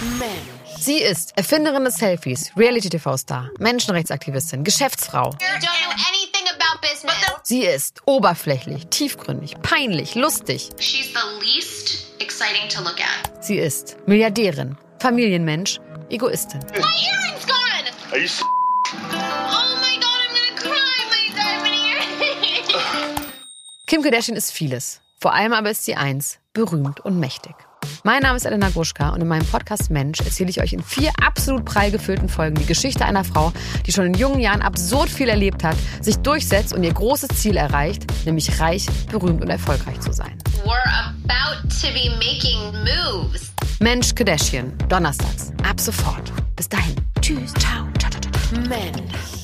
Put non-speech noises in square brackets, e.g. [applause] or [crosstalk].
Mensch. Sie ist Erfinderin des Selfies, Reality-TV-Star, Menschenrechtsaktivistin, Geschäftsfrau. Sie ist oberflächlich, tiefgründig, peinlich, lustig. Sie ist Milliardärin, Familienmensch, Egoistin. My earring's gone! Are you s- Oh my god, I'm gonna cry! My diamond earring! [laughs] Kim Kardashian ist vieles. Vor allem aber ist sie eins, berühmt und mächtig. Mein Name ist Elena Gruschka und in meinem Podcast Mensch erzähle ich euch in vier absolut prall gefüllten Folgen die Geschichte einer Frau, die schon in jungen Jahren absurd viel erlebt hat, sich durchsetzt und ihr großes Ziel erreicht, nämlich reich, berühmt und erfolgreich zu sein. We're about to be making moves. Mensch Kardashian, donnerstags, ab sofort. Bis dahin. Tschüss, ciao, ciao, ciao, ciao. ciao. Mensch.